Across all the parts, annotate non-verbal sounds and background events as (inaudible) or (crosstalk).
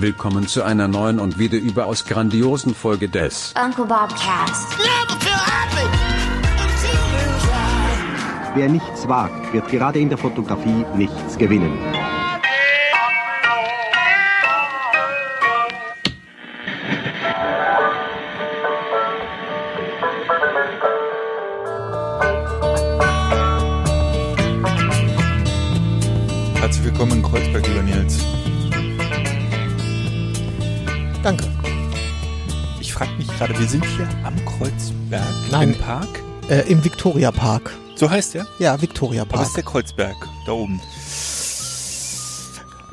Willkommen zu einer neuen und wieder überaus grandiosen Folge des Uncle Bob Cast. Wer nichts wagt, wird gerade in der Fotografie nichts gewinnen. Herzlich willkommen in Kreuzberg, lieber Nils. Gerade, wir sind hier am Kreuzberg Nein. im Park. Äh, Im Victoria Park. So heißt der? Ja, Victoria Aber es ist Park. der Kreuzberg, da oben.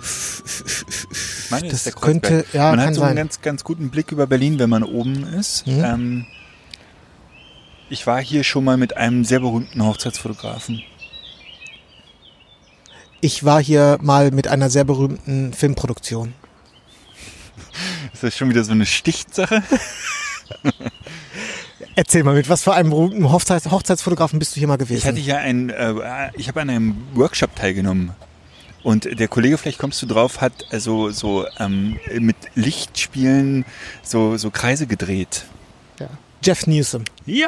Ich meine, Das ist könnte- ja, man hat so sein. einen ganz, ganz guten Blick über Berlin, wenn man oben ist. Mhm. Ähm, ich war hier schon mal mit einem sehr berühmten Hochzeitsfotografen. Ich war hier mal mit einer sehr berühmten Filmproduktion. Ist das schon wieder so eine Stichsache? (laughs) Erzähl mal, mit was für einem berühmten Hochzeits Hochzeitsfotografen bist du hier mal gewesen? Ich hatte ja ein, äh, ich habe an einem Workshop teilgenommen. Und der Kollege, vielleicht kommst du drauf, hat also so ähm, mit Lichtspielen so, so Kreise gedreht. ja. Jeff Newsom. Ja,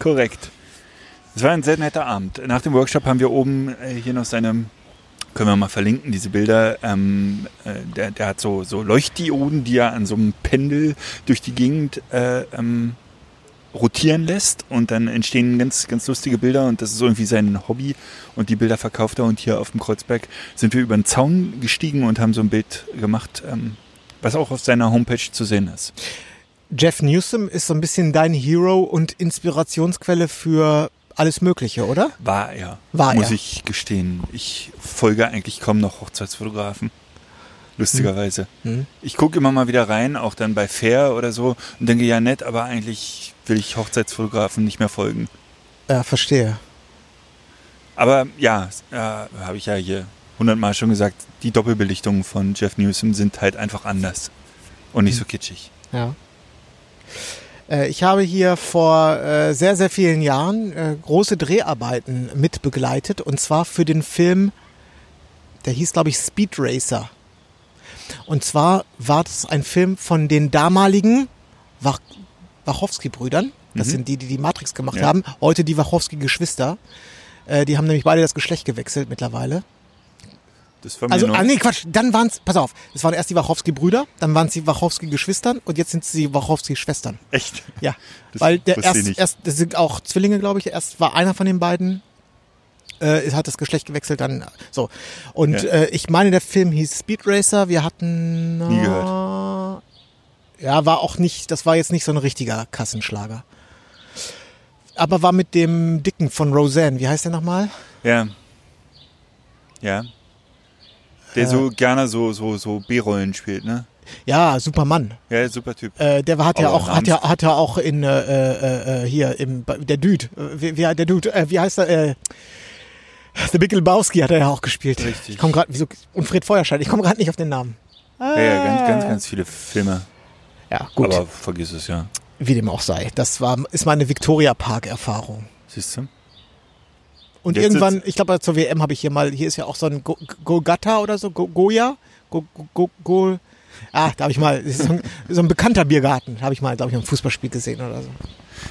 korrekt. Es war ein sehr netter Abend. Nach dem Workshop haben wir oben äh, hier noch seine, können wir mal verlinken, diese Bilder. Ähm, äh, der, der hat so, so Leuchtdioden, die er an so einem Pendel durch die Gegend äh, ähm, rotieren lässt und dann entstehen ganz, ganz lustige Bilder und das ist irgendwie sein Hobby und die Bilder verkauft er und hier auf dem Kreuzberg sind wir über den Zaun gestiegen und haben so ein Bild gemacht, ähm, was auch auf seiner Homepage zu sehen ist. Jeff Newsom ist so ein bisschen dein Hero und Inspirationsquelle für alles Mögliche, oder? War er, War muss er. ich gestehen. Ich folge eigentlich kaum noch Hochzeitsfotografen. Lustigerweise. Hm. Ich gucke immer mal wieder rein, auch dann bei Fair oder so und denke, ja nett, aber eigentlich will ich Hochzeitsfotografen nicht mehr folgen. Ja, verstehe. Aber ja, äh, habe ich ja hier hundertmal schon gesagt, die Doppelbelichtungen von Jeff Newsom sind halt einfach anders und nicht so kitschig. Ja. Äh, Ich habe hier vor äh, sehr, sehr vielen Jahren äh, große Dreharbeiten mitbegleitet und zwar für den Film, der hieß, glaube ich, Speed Racer. Und zwar war das ein Film von den damaligen Wach Wachowski-Brüdern. Das Mhm. sind die, die die Matrix gemacht Ja. haben. Heute die Wachowski-Geschwister. Die haben nämlich beide das Geschlecht gewechselt mittlerweile. Das Also, ah, nee, Quatsch, dann waren's, pass auf, es waren erst die Wachowski-Brüder, dann waren es die Wachowski-Geschwistern und jetzt sind es die Wachowski-Schwestern. Echt? Ja, Das weil der erst, erst, das sind auch Zwillinge, glaube ich, erst war einer von den beiden, äh, hat das Geschlecht gewechselt, dann so. Und Ja. äh, ich meine, der Film hieß Speed Racer, wir hatten... Nie äh, gehört. Ja, war auch nicht, das war jetzt nicht so ein richtiger Kassenschlager. Aber war mit dem Dicken von Roseanne, wie heißt der nochmal? Ja. Ja. Der so gerne so, so, so B-Rollen spielt, ne? Ja, Superman. Ja, super Typ. Äh, der hat ja auch, hat ja, hat ja auch in äh, äh, äh, hier im der Dude, äh, wie, wie der Dude, äh, wie heißt er? Äh, The Big Lebowski hat er ja auch gespielt. Richtig. Ich komme gerade, wieso und Fred Feuerstein. Ich komme gerade nicht auf den Namen. Ja, ja, ganz, ganz, ganz viele Filme. Ja, gut, Aber vergiss es, ja. wie dem auch sei. Das war ist meine Victoria Park Erfahrung. Siehst du? Und Jetzt irgendwann, ich glaube zur WM habe ich hier mal, hier ist ja auch so ein Go- Golgata oder so, Go- Goya, Go, Go, Ah, da habe ich mal, so ein, so ein bekannter Biergarten, habe ich mal, glaube ich, ein Fußballspiel gesehen oder so.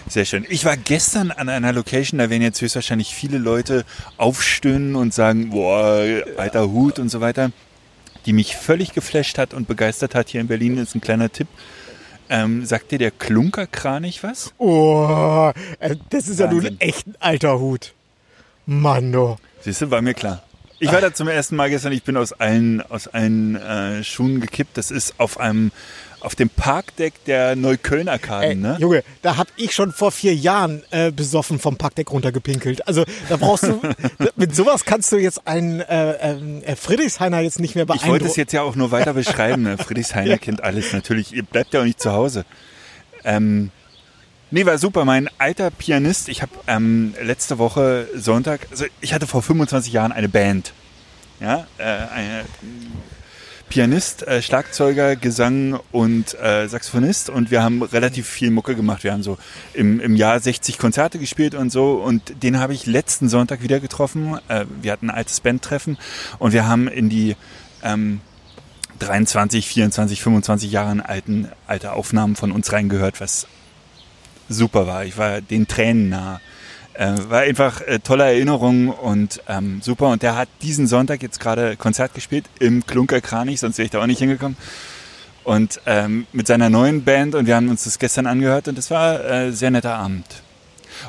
Sehr schön. Ich war gestern an einer Location, da werden jetzt höchstwahrscheinlich viele Leute aufstöhnen und sagen, boah, alter Hut und so weiter, die mich völlig geflasht hat und begeistert hat hier in Berlin, ist ein kleiner Tipp. Ähm, sagt dir der Klunkerkranich was? Oh, äh, das ist ja nun Wahnsinn. echt ein alter Hut. Mann, oh. Siehst du, war mir klar. Ich war da zum ersten Mal gestern, ich bin aus allen, aus allen äh, Schuhen gekippt. Das ist auf einem, auf dem Parkdeck der Neukölln-Arkaden, ne? Junge, da hab ich schon vor vier Jahren äh, besoffen vom Parkdeck runtergepinkelt. Also da brauchst du, (laughs) mit sowas kannst du jetzt einen äh, ähm, äh, Friedrichshainer jetzt nicht mehr Ich wollte es beeindrucken. jetzt ja auch nur weiter beschreiben. Ne? (laughs) Friedrichshainer kennt alles natürlich. Ihr bleibt ja auch nicht zu Hause. Ähm, nee, war super. Mein alter Pianist, ich habe ähm, letzte Woche Sonntag, also ich hatte vor 25 Jahren eine Band. Ja, äh, eine, Pianist, äh, Schlagzeuger, Gesang und äh, Saxophonist und wir haben relativ viel Mucke gemacht. Wir haben so im, im Jahr 60 Konzerte gespielt und so und den habe ich letzten Sonntag wieder getroffen. Äh, wir hatten ein altes Bandtreffen und wir haben in die ähm, 23, 24, 25 Jahren alten, alte Aufnahmen von uns reingehört, was super war. Ich war den Tränen nah. Äh, war einfach äh, tolle Erinnerung und ähm, super. Und der hat diesen Sonntag jetzt gerade Konzert gespielt im Klunker Kranich, sonst wäre ich da auch nicht hingekommen. Und ähm, mit seiner neuen Band und wir haben uns das gestern angehört und es war äh, sehr netter Abend.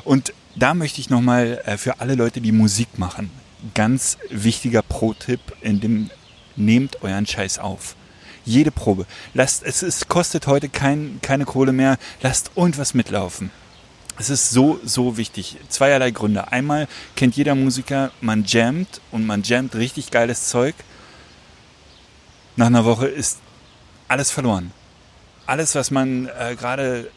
Und da möchte ich nochmal äh, für alle Leute, die Musik machen, ganz wichtiger Pro-Tipp in dem nehmt euren Scheiß auf. Jede Probe. Lasst, es, es kostet heute kein, keine Kohle mehr. Lasst irgendwas mitlaufen. Es ist so, so wichtig. Zweierlei Gründe. Einmal kennt jeder Musiker, man jammt und man jammt richtig geiles Zeug. Nach einer Woche ist alles verloren. Alles, was man äh, gerade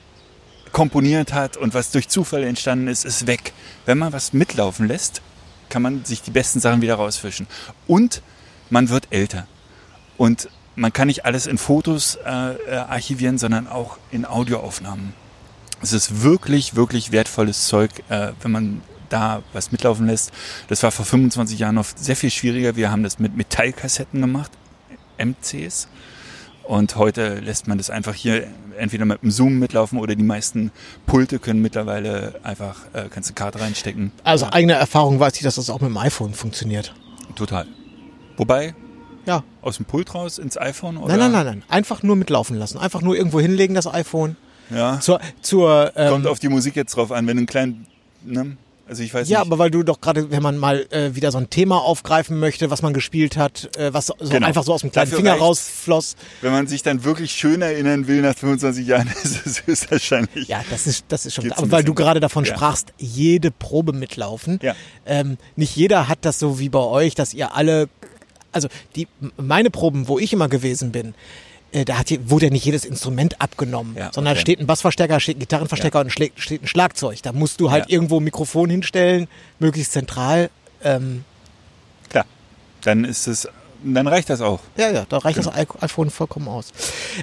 komponiert hat und was durch Zufall entstanden ist, ist weg. Wenn man was mitlaufen lässt, kann man sich die besten Sachen wieder rausfischen. Und man wird älter. Und man kann nicht alles in Fotos äh, äh, archivieren, sondern auch in Audioaufnahmen. Es ist wirklich, wirklich wertvolles Zeug, äh, wenn man da was mitlaufen lässt. Das war vor 25 Jahren noch sehr viel schwieriger. Wir haben das mit Metallkassetten gemacht, MCs. Und heute lässt man das einfach hier entweder mit dem Zoom mitlaufen oder die meisten Pulte können mittlerweile einfach, äh, kannst eine Karte reinstecken. Also eigene Erfahrung weiß ich, dass das auch mit dem iPhone funktioniert. Total. Wobei, Ja. aus dem Pult raus ins iPhone oder? Nein, nein, nein, nein. Einfach nur mitlaufen lassen. Einfach nur irgendwo hinlegen, das iPhone. Ja. Zur, zur ähm, Kommt auf die Musik jetzt drauf an, wenn du einen kleinen, ne? Also ich weiß ja, nicht. aber weil du doch gerade, wenn man mal äh, wieder so ein Thema aufgreifen möchte, was man gespielt hat, äh, was so Genau. einfach so aus dem kleinen Dafür Finger rausfloss. wenn man sich dann wirklich schön erinnern will nach 25 Jahren, (laughs) ist es höchstwahrscheinlich. Ja, das ist, das ist schon. Aber weil du gerade davon ja. sprachst, jede Probe mitlaufen. Ja. Ähm, nicht jeder hat das so wie bei euch, dass ihr alle, also die meine Proben, wo ich immer gewesen bin, äh, da hat, je- wurde ja nicht jedes Instrument abgenommen, Ja, sondern okay. steht ein Bassverstärker, steht ein Gitarrenverstärker und schlägt, steht ein Schlagzeug. Da musst du halt Ja. irgendwo ein Mikrofon hinstellen, möglichst zentral. Ähm, Klar. Dann ist es, dann reicht das auch. Ja, ja, da reicht Genau. das iPhone vollkommen aus.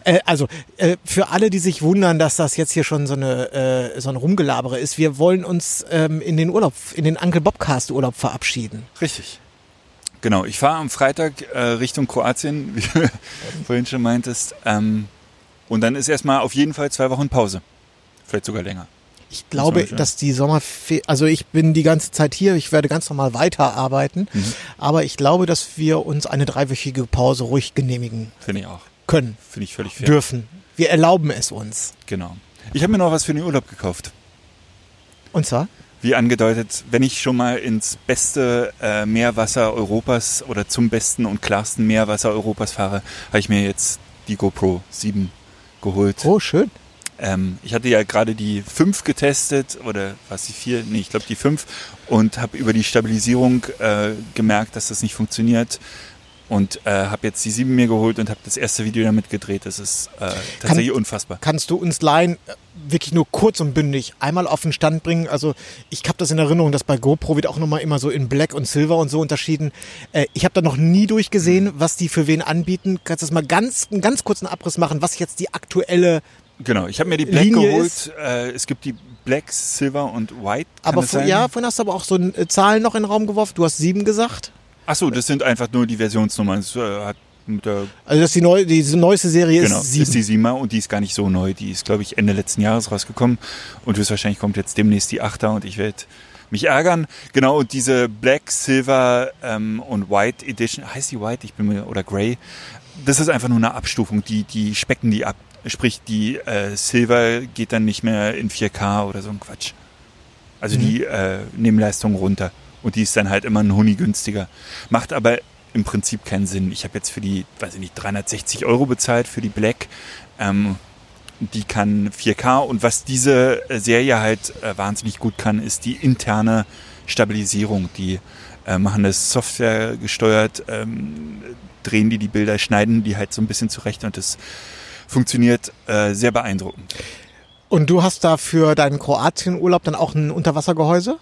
Äh, also, äh, für alle, die sich wundern, dass das jetzt hier schon so eine äh, so ein Rumgelabere ist, wir wollen uns ähm, in den Urlaub, in den Uncle Bobcast Urlaub verabschieden. Richtig. Genau, ich fahre am Freitag äh, Richtung Kroatien, (laughs) wie du vorhin schon meintest. Ähm, und dann ist erstmal auf jeden Fall zwei Wochen Pause. Vielleicht sogar länger. Ich glaube, dass die Sommerferien, also ich bin die ganze Zeit hier, ich werde ganz normal weiterarbeiten, Mhm. aber ich glaube, dass wir uns eine dreiwöchige Pause ruhig genehmigen Finde ich auch. können, Finde ich völlig fair. dürfen. Wir erlauben es uns. Genau. Ich habe mir noch was für den Urlaub gekauft. Und zwar? Wie angedeutet, wenn ich schon mal ins beste äh, Meerwasser Europas oder zum besten und klarsten Meerwasser Europas fahre, habe ich mir jetzt die GoPro 7 geholt. Oh, schön. Ähm, ich hatte ja gerade die 5 getestet oder was die 4? Nee, ich glaube die 5 und habe über die Stabilisierung äh, gemerkt, dass das nicht funktioniert und äh, habe jetzt die 7 mir geholt und habe das erste Video damit gedreht. Das ist äh, tatsächlich unfassbar. kannst du uns leihen, äh, wirklich nur kurz und bündig einmal auf den Stand bringen. Also ich habe das in Erinnerung, dass bei GoPro wird auch nochmal immer so in Black und Silver und so unterschieden. Äh, ich habe da noch nie durchgesehen, was die für wen anbieten. Kannst du das mal ganz, einen ganz kurzen Abriss machen, was jetzt die aktuelle, Genau, ich habe mir die Black Linie geholt. Äh, es gibt die Black, Silver und White. Kann aber vor, ja, vorhin hast du aber auch so äh, Zahlen noch in den Raum geworfen. Du hast sieben gesagt. Achso, das sind einfach nur die Versionsnummern. Das äh, hat Also das ist die, neu, die neueste Serie genau, ist sieben. ist die Siemer und die ist gar nicht so neu. Die ist, glaube ich, Ende letzten Jahres rausgekommen und höchstwahrscheinlich kommt jetzt demnächst die Achter und ich werde mich ärgern. Genau, und diese Black, Silver ähm, und White Edition, heißt die White? Ich bin mir, oder Grey. Das ist einfach nur eine Abstufung, die, die specken die ab. Sprich, die äh, Silver geht dann nicht mehr in 4K oder so ein Quatsch. Also die äh, nehmen Leistung runter. Und die ist dann halt immer ein Huni günstiger. Macht aber im Prinzip keinen Sinn. Ich habe jetzt für die, weiß ich nicht, 360 Euro bezahlt für die Black. Ähm, die kann 4K und was diese Serie halt äh, wahnsinnig gut kann, ist die interne Stabilisierung. Die äh, machen das Software gesteuert, ähm, drehen die die Bilder, schneiden die halt so ein bisschen zurecht und das funktioniert äh, sehr beeindruckend. Und du hast da für deinen Kroatien-Urlaub dann auch ein Unterwassergehäuse?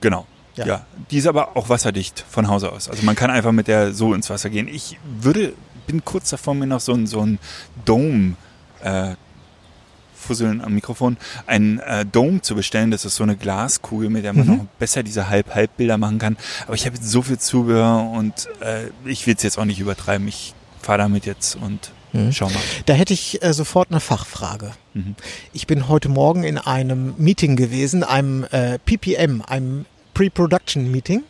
Genau. Ja. Ja. Die ist aber auch wasserdicht von Hause aus. Also man kann einfach mit der so ins Wasser gehen. Ich würde, bin kurz davor, mir noch so ein, so ein Dome, äh, Fusseln am Mikrofon, ein äh, Dome zu bestellen. Das ist so eine Glaskugel, mit der man Mhm. noch besser diese Halb-Halb-Bilder machen kann. Aber ich habe jetzt so viel Zubehör und äh, ich will es jetzt auch nicht übertreiben. Ich fahr damit jetzt und Mhm. schau mal. Da hätte ich äh, sofort eine Fachfrage. Ich bin heute Morgen in einem Meeting gewesen, einem äh, PPM, einem Pre-Production Meeting.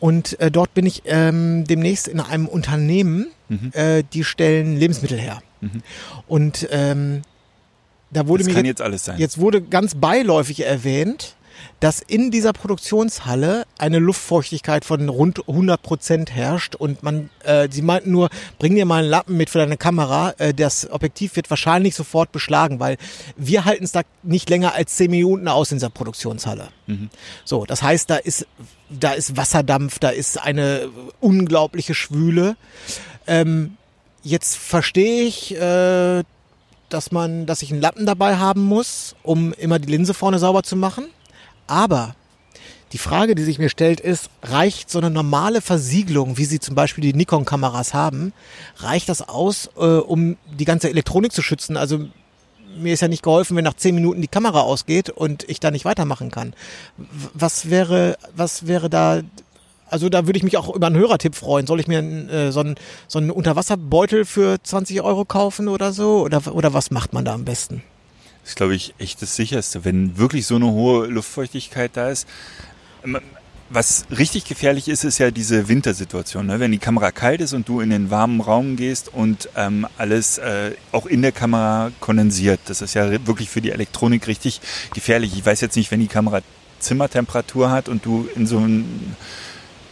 Und äh, dort bin ich ähm, demnächst in einem Unternehmen, äh, die stellen Lebensmittel her. Und ähm, da wurde Das mir kann jetzt, jetzt alles sein. jetzt wurde ganz beiläufig erwähnt, dass in dieser Produktionshalle eine Luftfeuchtigkeit von rund 100 Prozent herrscht und man, äh, sie meinten nur, bring dir mal einen Lappen mit für deine Kamera, äh, das Objektiv wird wahrscheinlich sofort beschlagen, weil wir halten es da nicht länger als 10 Minuten aus in dieser Produktionshalle. So, das heißt, da ist, da ist Wasserdampf, da ist eine unglaubliche Schwüle. Ähm, jetzt verstehe ich, äh, dass man, dass ich einen Lappen dabei haben muss, um immer die Linse vorne sauber zu machen. Aber die Frage, die sich mir stellt, ist, reicht so eine normale Versiegelung, wie sie zum Beispiel die Nikon-Kameras haben, reicht das aus, äh, um die ganze Elektronik zu schützen? Also mir ist ja nicht geholfen, wenn nach zehn Minuten die Kamera ausgeht und ich da nicht weitermachen kann. Was wäre, was wäre da, also da würde ich mich auch über einen Hörertipp freuen. Soll ich mir äh, so, einen, so einen Unterwasserbeutel für 20 Euro kaufen oder so? Oder, oder was macht man da am besten? Das ist, glaube ich, echt das Sicherste, wenn wirklich so eine hohe Luftfeuchtigkeit da ist. Ähm, Was richtig gefährlich ist, ist ja diese Wintersituation. Ne? Wenn die Kamera kalt ist und du in den warmen Raum gehst und ähm, alles äh, auch in der Kamera kondensiert. Das ist ja wirklich für die Elektronik richtig gefährlich. Ich weiß jetzt nicht, wenn die Kamera Zimmertemperatur hat und du in so einen,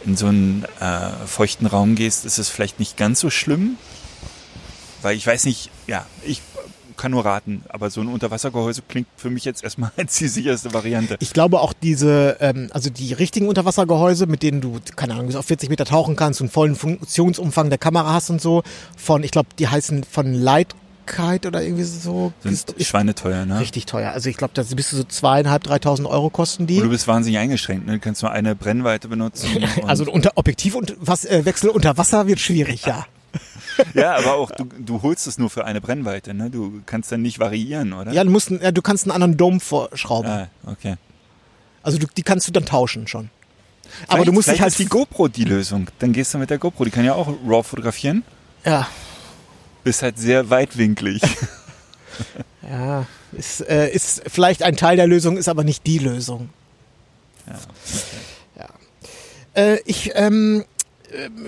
in so einen äh, feuchten Raum gehst, ist es vielleicht nicht ganz so schlimm. Weil ich weiß nicht, ja, ich kann nur raten, aber so ein Unterwassergehäuse klingt für mich jetzt erstmal (laughs) als die sicherste Variante. Ich glaube auch diese, ähm, also die richtigen Unterwassergehäuse, mit denen du, keine Ahnung, bis auf 40 Meter tauchen kannst und vollen Funktionsumfang der Kamera hast und so, von, ich glaube, die heißen von Lightkite oder irgendwie so. Sind ist, ist schweineteuer, ne? richtig teuer. Also ich glaube, da bist du so zweieinhalb, dreitausend Euro kosten die. Und du bist wahnsinnig eingeschränkt, ne? Du kannst nur eine Brennweite benutzen. (laughs) Also unter Objektiv und was, äh, unter Wasser wird schwierig, ja. ja, (laughs) aber auch du, du holst es nur für eine Brennweite, ne? Du kannst dann nicht variieren, oder? Ja, du musst, ja, du kannst einen anderen Dome vorschrauben. Ah, okay. Also du, die kannst du dann tauschen schon. Aber Vielleicht- du musst dich halt ist die GoPro die Lösung. Dann gehst du mit der GoPro, die kann ja auch RAW fotografieren. ja, Bist halt sehr weitwinklig. (laughs) (laughs) ja, ist, äh, ist vielleicht ein Teil der Lösung, ist aber nicht die Lösung. Ja. Äh, ich ähm, äh,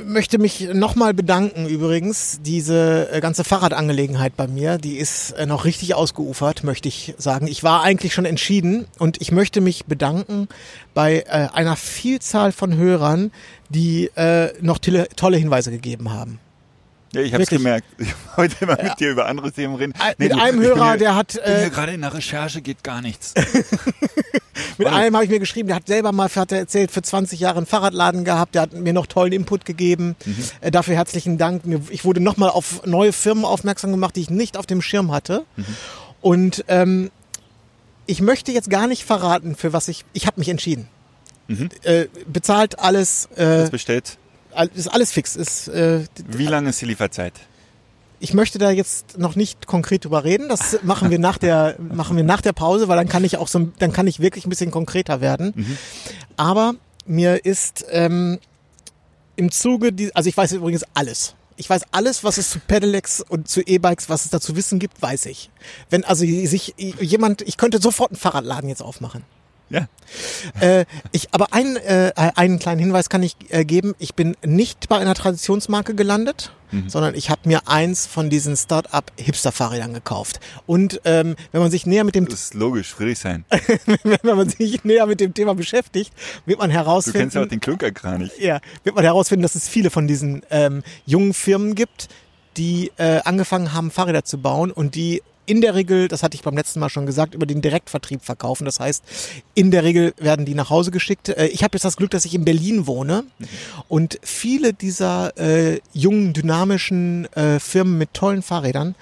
möchte mich nochmal bedanken übrigens. Diese äh, ganze Fahrradangelegenheit bei mir, die ist äh, noch richtig ausgeufert, möchte ich sagen. Ich war eigentlich schon entschieden und ich möchte mich bedanken bei äh, einer Vielzahl von Hörern, die äh, noch tolle Hinweise gegeben haben. Ja, ich hab's Wirklich? gemerkt. (laughs) Ich wollte heute immer mit dir über andere Themen reden. Ein- mit du, einem Hörer, hier- der hat, äh, gerade in der Recherche, geht gar nichts. (laughs) Mit einem habe ich mir geschrieben, der hat selber mal, hat er erzählt, für 20 Jahre einen Fahrradladen gehabt, der hat mir noch tollen Input gegeben. Äh, dafür herzlichen Dank. Mir- Ich wurde nochmal auf neue Firmen aufmerksam gemacht, die ich nicht auf dem Schirm hatte. Und ähm, ich möchte jetzt gar nicht verraten, für was ich. Ich habe mich entschieden. Äh, bezahlt alles, äh, Das bestellt. Ist alles fix. Ist, äh, Wie lange ist die Lieferzeit? ich möchte da jetzt noch nicht konkret drüber reden. Das (laughs) machen wir nach der machen wir nach der Pause, weil dann kann ich auch so, dann kann ich wirklich ein bisschen konkreter werden. Aber mir ist ähm, im Zuge, die, also ich weiß übrigens alles. Ich weiß alles, was es zu Pedelecs und zu E-Bikes, was es da zu wissen gibt, weiß ich. Wenn also sich jemand, ich könnte sofort einen Fahrradladen jetzt aufmachen. Ja. Äh, ich, aber einen, äh, einen kleinen Hinweis kann ich äh, geben. Ich bin nicht bei einer Traditionsmarke gelandet, sondern ich habe mir eins von diesen Start-up-Hipster-Fahrrädern gekauft. Und ähm, wenn man sich näher mit dem Das ist logisch, Friedrichshain. (laughs) wenn man sich näher mit dem Thema beschäftigt, wird man Du herausfinden, kennst ja auch den Klunkerkranich. ja, wird man herausfinden, dass es viele von diesen ähm, jungen Firmen gibt, die äh, angefangen haben, Fahrräder zu bauen und die in der Regel, das hatte ich beim letzten Mal schon gesagt, über den Direktvertrieb verkaufen. Das heißt, in der Regel werden die nach Hause geschickt. Äh, ich habe jetzt das Glück, dass ich in Berlin wohne und viele dieser äh, jungen, dynamischen äh, Firmen mit tollen Fahrrädern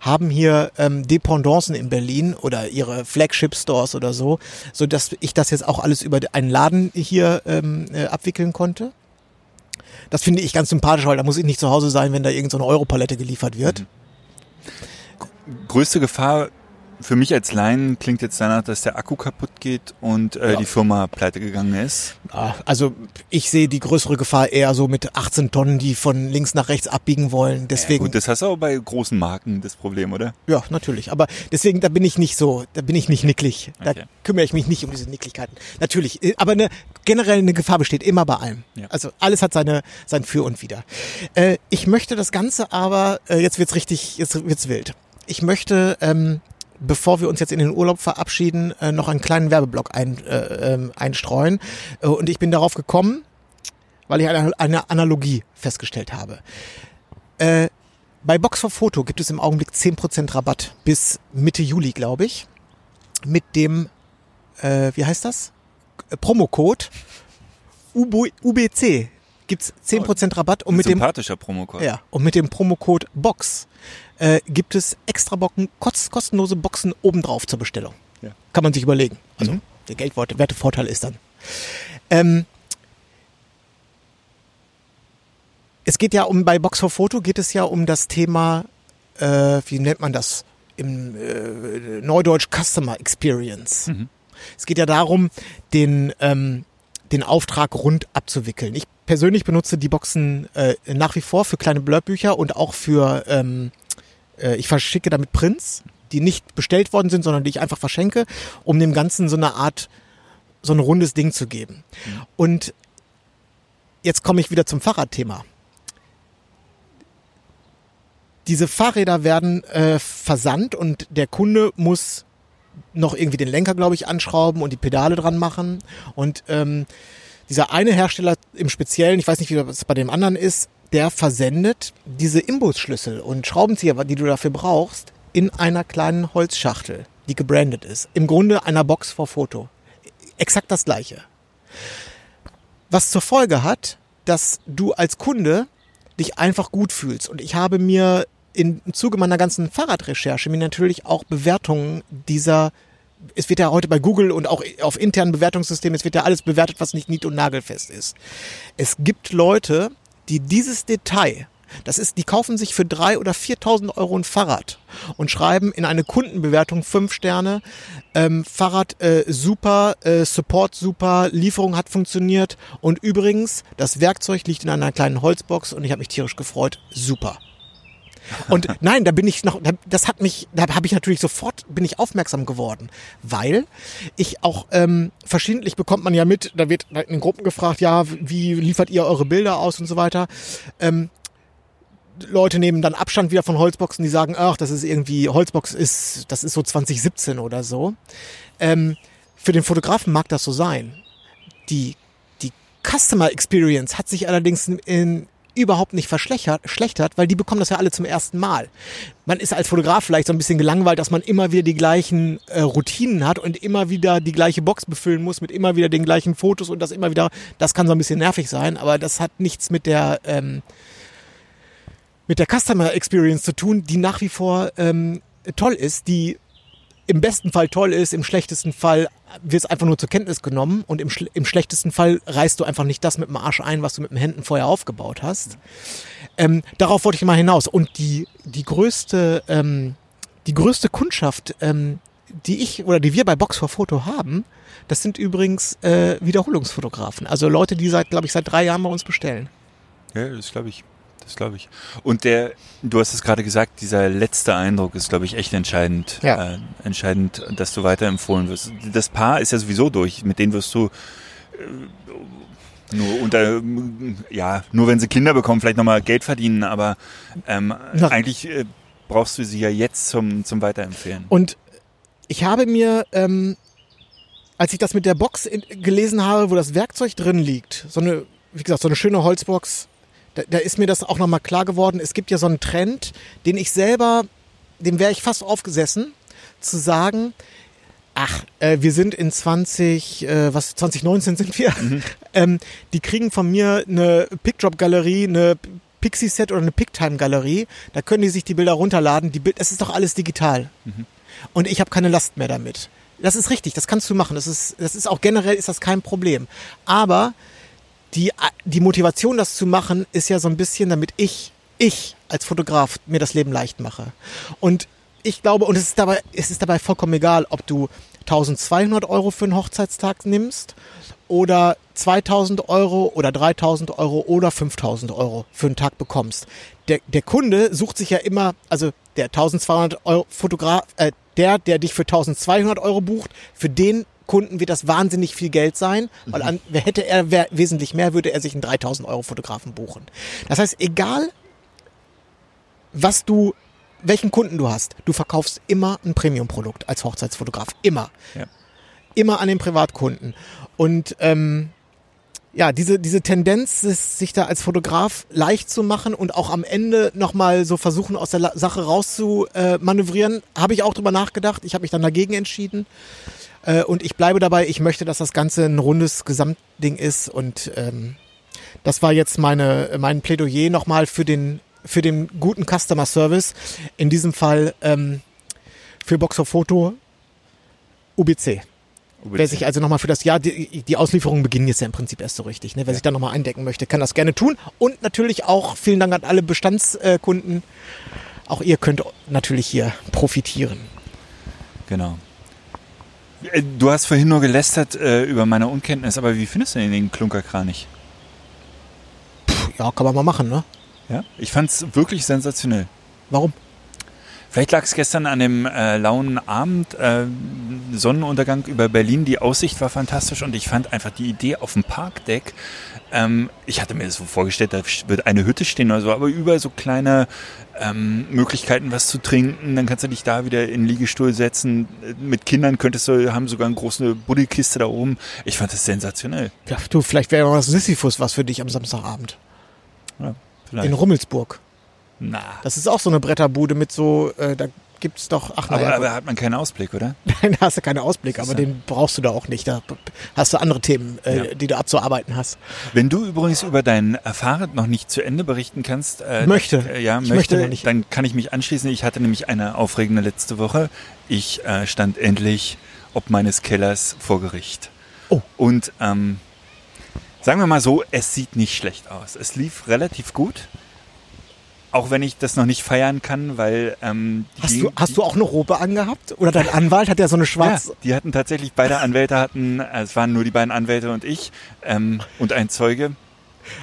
haben hier ähm, Dependancen in Berlin oder ihre Flagship-Stores oder so, so dass ich das jetzt auch alles über einen Laden hier ähm, äh, abwickeln konnte. Das finde ich ganz sympathisch, weil da muss ich nicht zu Hause sein, wenn da irgendeine so Europalette geliefert wird. Größte Gefahr für mich als Laien klingt jetzt danach, dass der Akku kaputt geht und äh, Ja. die Firma pleite gegangen ist. Ah, Also ich sehe die größere Gefahr eher so mit 18 Tonnen, die von links nach rechts abbiegen wollen. Deswegen, Gut, das hast du auch bei großen Marken das Problem, oder? ja, natürlich. Aber deswegen, da bin ich nicht so, da bin ich nicht nicklig. Da Okay. kümmere ich mich nicht um diese Nicklichkeiten. Natürlich, äh, aber eine, generell eine Gefahr besteht immer bei allem. Ja. Also alles hat seine, sein Für und Wider. Äh, ich möchte das Ganze aber, äh, jetzt wird's richtig, jetzt wird's wild. Ich möchte, ähm, bevor wir uns jetzt in den Urlaub verabschieden, äh, noch einen kleinen Werbeblock ein, äh, ähm, einstreuen. Äh, und ich bin darauf gekommen, weil ich eine, eine Analogie festgestellt habe. Äh, bei Box for Photo gibt es im Augenblick 10% Rabatt bis Mitte Juli, glaube ich. Mit dem, äh, wie heißt das? Promocode UB UBC gibt's 10% Rabatt und mit dem Sympathischer Promocode. ja, und mit dem Promocode BOX äh, gibt es extra Bocken, kost, kostenlose Boxen obendrauf zur Bestellung. Ja. Kann man sich überlegen. Also Mhm. der Geldwertevorteil ist dann. Ähm, es geht ja um, bei Box for Photo geht es ja um das Thema, äh, wie nennt man das? Im äh, Neudeutsch Customer Experience. Mhm. Es geht ja darum, den, ähm, den Auftrag rund abzuwickeln. Ich persönlich benutze die Boxen äh, nach wie vor für kleine Blurbücher und auch für, ähm, äh, ich verschicke damit Prints, die nicht bestellt worden sind, sondern die ich einfach verschenke, um dem Ganzen so eine Art, so ein rundes Ding zu geben. Und jetzt komme ich wieder zum Fahrradthema. Diese Fahrräder werden äh, versandt und der Kunde muss noch irgendwie den Lenker, glaube ich, anschrauben und die Pedale dran machen. Und ähm, dieser eine Hersteller im Speziellen, ich weiß nicht, wie das bei dem anderen ist, der versendet diese Imbusschlüssel und Schraubenzieher, die du dafür brauchst, in einer kleinen Holzschachtel, die gebrandet ist. Im Grunde einer Box vor Foto. Exakt das gleiche. Was zur Folge hat, dass du als Kunde dich einfach gut fühlst. Und ich habe mir im Zuge meiner ganzen Fahrradrecherche mir natürlich auch Bewertungen dieser es wird ja heute bei Google und auch auf internen Bewertungssystemen, es wird ja alles bewertet, was nicht nied- und nagelfest ist. Es gibt Leute, die dieses Detail, das ist, die kaufen sich für drei oder 4.000 Euro ein Fahrrad und schreiben in eine Kundenbewertung fünf Sterne, ähm, Fahrrad äh, super, äh, Support super, Lieferung hat funktioniert und übrigens, das Werkzeug liegt in einer kleinen Holzbox und ich habe mich tierisch gefreut, super. Und nein, da bin ich noch, da- das hat mich, da habe ich natürlich sofort, bin ich aufmerksam geworden, weil ich auch, ähm, verschiedentlich bekommt man ja mit, da wird in Gruppen gefragt, ja, wie liefert ihr eure Bilder aus und so weiter. Ähm, Leute nehmen dann Abstand wieder von Holzboxen, die sagen, ach, das ist irgendwie, Holzbox ist, das ist so 2017 oder so. Ähm, für den Fotografen mag das so sein. Die, die Customer Experience hat sich allerdings in, überhaupt nicht verschlechtert, schlechtert, weil die bekommen das ja alle zum ersten Mal. Man ist als Fotograf vielleicht so ein bisschen gelangweilt, dass man immer wieder die gleichen äh, Routinen hat und immer wieder die gleiche Box befüllen muss mit immer wieder den gleichen Fotos und das immer wieder, das kann so ein bisschen nervig sein, aber das hat nichts mit der ähm, mit der Customer Experience zu tun, die nach wie vor ähm, toll ist, die im besten Fall toll ist, im schlechtesten Fall wird es einfach nur zur Kenntnis genommen und im, im schlechtesten Fall reißt du einfach nicht das mit dem Arsch ein, was du mit den Händen vorher aufgebaut hast. Ähm, darauf wollte ich mal hinaus. Und die, die größte, ähm, die größte Kundschaft, ähm, die ich oder die wir bei Box for Photo haben, das sind übrigens äh, Wiederholungsfotografen. Also Leute, die seit, glaube ich, seit drei Jahren bei uns bestellen. Ja, das glaube ich. Das glaube ich. Und der, du hast es gerade gesagt, dieser letzte Eindruck ist, glaube ich, echt entscheidend. Ja. Äh, entscheidend, dass du weiterempfohlen wirst. Das Paar ist ja sowieso durch, mit denen wirst du äh, nur unter, ja, nur wenn sie Kinder bekommen, vielleicht nochmal Geld verdienen, aber ähm, eigentlich äh, brauchst du sie ja jetzt zum, zum Weiterempfehlen. Und ich habe mir, ähm, als ich das mit der Box in, gelesen habe, wo das Werkzeug drin liegt, so eine, wie gesagt, so eine schöne Holzbox, da, da ist mir das auch nochmal klar geworden. Es gibt ja so einen Trend, den ich selber, dem wäre ich fast aufgesessen, zu sagen, ach, äh, wir sind in 20, äh, was, 2019 sind wir, (laughs) ähm, die kriegen von mir eine Pickdrop-Galerie, eine Pixie-Set oder eine Picktime-Galerie, da können die sich die Bilder runterladen, die Bild, es ist doch alles digital und ich habe keine Last mehr damit. Das ist richtig, das kannst du machen. Das ist, das ist auch generell ist das kein Problem. Aber die, die Motivation, das zu machen, ist ja so ein bisschen, damit ich, ich als Fotograf mir das Leben leicht mache. Und ich glaube, und es ist dabei, es ist dabei vollkommen egal, ob du 1200 Euro für einen Hochzeitstag nimmst oder 2000 Euro oder 3000 Euro oder 5000 Euro für einen Tag bekommst. Der, der Kunde sucht sich ja immer, also der 1200 Euro Fotograf, äh, der, der dich für 1200 Euro bucht, für den Kunden wird das wahnsinnig viel Geld sein, weil an, wer hätte er wer, wesentlich mehr, würde er sich einen 3000 Euro Fotografen buchen. Das heißt, egal was du, welchen Kunden du hast, du verkaufst immer ein Premium-Produkt als Hochzeitsfotograf. Immer. Ja. Immer an den Privatkunden. Und ähm, ja, diese, diese Tendenz, sich da als Fotograf leicht zu machen und auch am Ende nochmal so versuchen, aus der Sache rauszumanövrieren, äh, habe ich auch drüber nachgedacht. Ich habe mich dann dagegen entschieden. Äh, und ich bleibe dabei, ich möchte, dass das Ganze ein rundes Gesamtding ist. Und ähm, das war jetzt meine, mein Plädoyer nochmal für den, für den guten Customer Service. In diesem Fall ähm, für Boxer Foto UBC. Wer sich also nochmal für das Jahr, die, die Auslieferungen beginnen jetzt ja im Prinzip erst so richtig. Ne? Wer sich da nochmal eindecken möchte, kann das gerne tun. Und natürlich auch vielen Dank an alle Bestandskunden. Auch ihr könnt natürlich hier profitieren. Genau. Äh, Du hast vorhin nur gelästert äh, über meine Unkenntnis, aber wie findest du denn den Klunkerkranich? Ja, kann man mal machen, ne? Ja? Ich fand's wirklich sensationell. Warum? Vielleicht lag es gestern an dem äh, lauen Abend, äh, Sonnenuntergang über Berlin. Die Aussicht war fantastisch und ich fand einfach die Idee auf dem Parkdeck. Ähm, ich hatte mir das so vorgestellt, da wird eine Hütte stehen oder so, aber überall so kleine ähm, Möglichkeiten, was zu trinken. Dann kannst du dich da wieder in den Liegestuhl setzen. Mit Kindern könntest du, haben sogar eine große Buddelkiste da oben. Ich fand das sensationell. Ja, du, vielleicht wäre was Sisyphus was für dich am Samstagabend. Ja, vielleicht. In Rummelsburg. Na. Das ist auch so eine Bretterbude mit so, äh, da gibt's doch, ach Aber, naja, aber hat man keinen Ausblick, oder? (laughs) Nein, da hast du keine Ausblick, aber ja- den brauchst du da auch nicht. Da hast du andere Themen, äh, Ja. die du abzuarbeiten hast. Wenn du übrigens über dein äh, Fahrrad noch nicht zu Ende berichten kannst, äh, Möchte. äh, ja, Ich möchte, möchte nicht. dann kann ich mich anschließen. Ich hatte nämlich eine aufregende letzte Woche. Ich äh, stand endlich ob meines Kellers vor Gericht. Oh. Und ähm, sagen wir mal so, es sieht nicht schlecht aus. Es lief relativ gut. Auch wenn ich das noch nicht feiern kann, weil ähm, die Hast du, Gegend- hast du auch eine Robe angehabt? Oder dein Anwalt hat ja so eine ja, schwarze. die hatten tatsächlich, beide Anwälte hatten, äh, es waren nur die beiden Anwälte und ich ähm, und ein Zeuge.